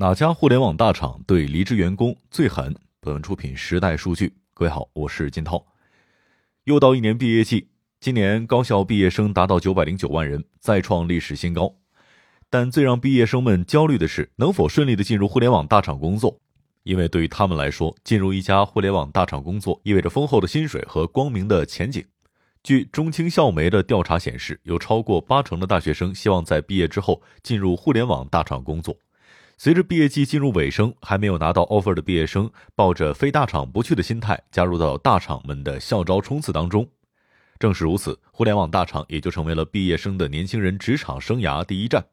哪家互联网大厂对离职员工最狠？本文出品时代数据。各位好，我是金涛。又到一年毕业季，今年高校毕业生达到九百零九万人，再创历史新高。但最让毕业生们焦虑的是，能否顺利的进入互联网大厂工作？因为对于他们来说，进入一家互联网大厂工作，意味着丰厚的薪水和光明的前景。据中青校媒的调查显示，有超过八成的大学生希望在毕业之后进入互联网大厂工作。随着毕业季进入尾声，还没有拿到 offer 的毕业生，抱着非大厂不去的心态，加入到大厂们的校招冲刺当中。正是如此，互联网大厂也就成为了毕业生的年轻人职场生涯第一站。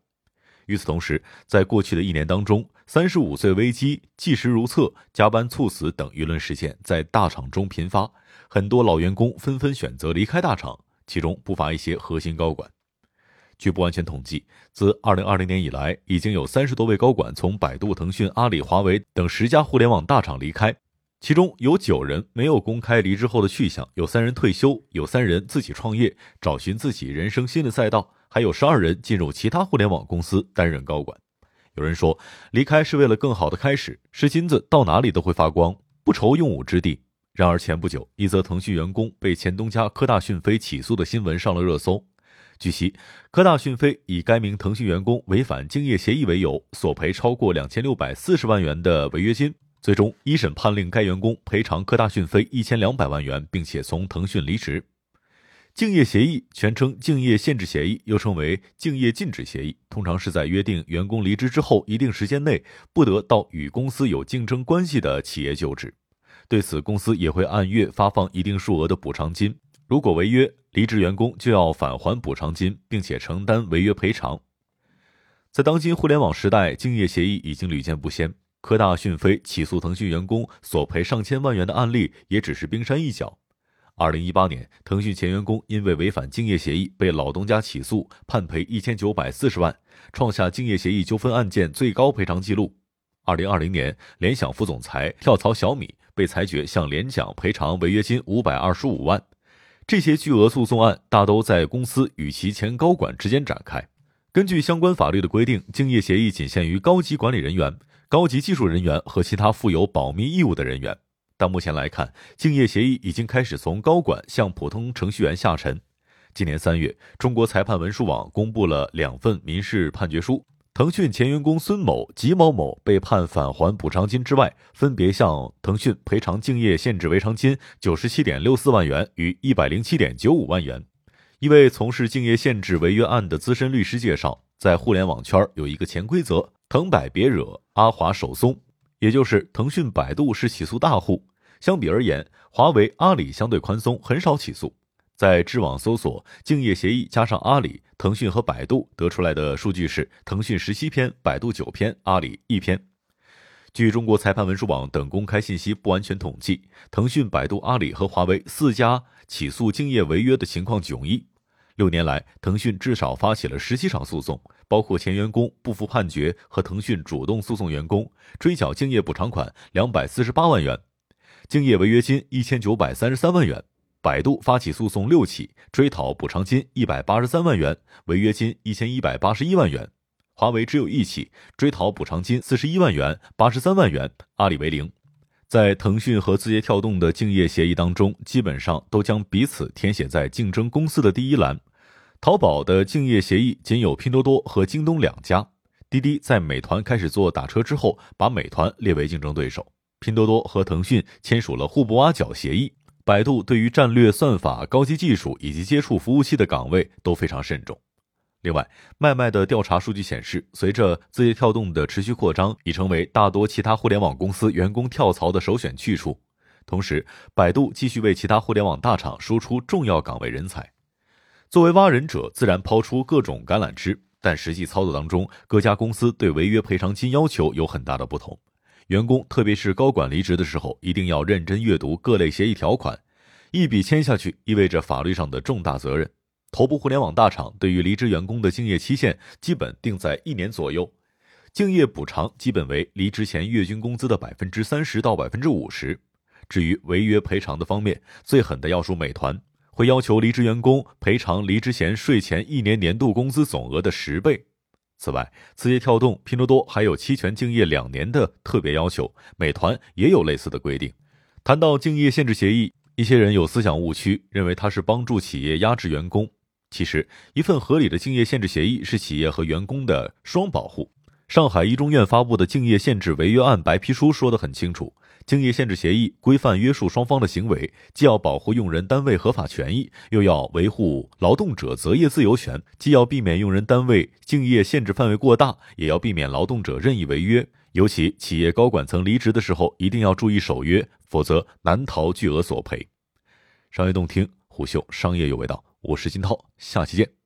与此同时，在过去的一年当中，三十五岁危机、计时如厕、加班猝死等舆论事件在大厂中频发，很多老员工纷纷选择离开大厂，其中不乏一些核心高管。据不完全统计，自2020年以来，已经有三十多位高管从百度、腾讯、阿里、华为等十家互联网大厂离开，其中有九人没有公开离职后的去向，有三人退休，有三人自己创业，找寻自己人生新的赛道，还有十二人进入其他互联网公司担任高管。有人说，离开是为了更好的开始，是金子到哪里都会发光，不愁用武之地。然而前不久，一则腾讯员工被前东家科大讯飞起诉的新闻上了热搜。据悉，科大讯飞以该名腾讯员工违反竞业协议为由，索赔超过两千六百四十万元的违约金。最终，一审判令该员工赔偿科大讯飞一千两百万元，并且从腾讯离职。竞业协议全称竞业限制协议，又称为竞业禁止协议，通常是在约定员工离职之后一定时间内，不得到与公司有竞争关系的企业就职。对此，公司也会按月发放一定数额的补偿金。如果违约，离职员工就要返还补偿金，并且承担违约赔偿。在当今互联网时代，竞业协议已经屡见不鲜。科大讯飞起诉腾讯员工索赔上千万元的案例也只是冰山一角。二零一八年，腾讯前员工因为违反竞业协议被老东家起诉，判赔一千九百四十万，创下竞业协议纠纷案件最高赔偿记录。二零二零年，联想副总裁跳槽小米，被裁决向联想赔偿违约金五百二十五万。这些巨额诉讼案大都在公司与其前高管之间展开。根据相关法律的规定，竞业协议仅限于高级管理人员、高级技术人员和其他负有保密义务的人员。但目前来看，竞业协议已经开始从高管向普通程序员下沉。今年三月，中国裁判文书网公布了两份民事判决书。腾讯前员工孙某、吉某某被判返还补偿金之外，分别向腾讯赔偿竞业限制赔偿金九十七点六四万元与一百零七点九五万元。一位从事竞业限制违约案的资深律师介绍，在互联网圈有一个潜规则：腾百别惹，阿华手松，也就是腾讯、百度是起诉大户，相比而言，华为、阿里相对宽松，很少起诉。在知网搜索“竞业协议”加上阿里、腾讯和百度得出来的数据是：腾讯十七篇，百度九篇，阿里一篇。据中国裁判文书网等公开信息不完全统计，腾讯、百度、阿里和华为四家起诉竞业违约的情况迥异。六年来，腾讯至少发起了十七场诉讼，包括前员工不服判决和腾讯主动诉讼员工，追缴竞业补偿款两百四十八万元，竞业违约金一千九百三十三万元。百度发起诉讼六起，追讨补偿金一百八十三万元，违约金一千一百八十一万元。华为只有一起，追讨补偿金四十一万元，八十三万元。阿里为零。在腾讯和字节跳动的竞业协议当中，基本上都将彼此填写在竞争公司的第一栏。淘宝的竞业协议仅有拼多多和京东两家。滴滴在美团开始做打车之后，把美团列为竞争对手。拼多多和腾讯签署了互不挖角协议。百度对于战略算法、高级技术以及接触服务器的岗位都非常慎重。另外，麦麦的调查数据显示，随着字节跳动的持续扩张，已成为大多其他互联网公司员工跳槽的首选去处。同时，百度继续为其他互联网大厂输出重要岗位人才。作为挖人者，自然抛出各种橄榄枝，但实际操作当中，各家公司对违约赔偿金要求有很大的不同。员工，特别是高管离职的时候，一定要认真阅读各类协议条款，一笔签下去意味着法律上的重大责任。头部互联网大厂对于离职员工的竞业期限基本定在一年左右，竞业补偿基本为离职前月均工资的百分之三十到百分之五十。至于违约赔偿的方面，最狠的要数美团，会要求离职员工赔偿离职前税前一年年度工资总额的十倍。此外，字节跳动、拼多多还有期权竞业两年的特别要求，美团也有类似的规定。谈到竞业限制协议，一些人有思想误区，认为它是帮助企业压制员工。其实，一份合理的竞业限制协议是企业和员工的双保护。上海一中院发布的竞业限制违约案白皮书说得很清楚。竞业限制协议规范约束双方的行为，既要保护用人单位合法权益，又要维护劳动者择业自由权；既要避免用人单位竞业限制范围过大，也要避免劳动者任意违约。尤其企业高管层离职的时候，一定要注意守约，否则难逃巨额索赔。商业洞听，虎嗅商业有味道，我是金涛，下期见。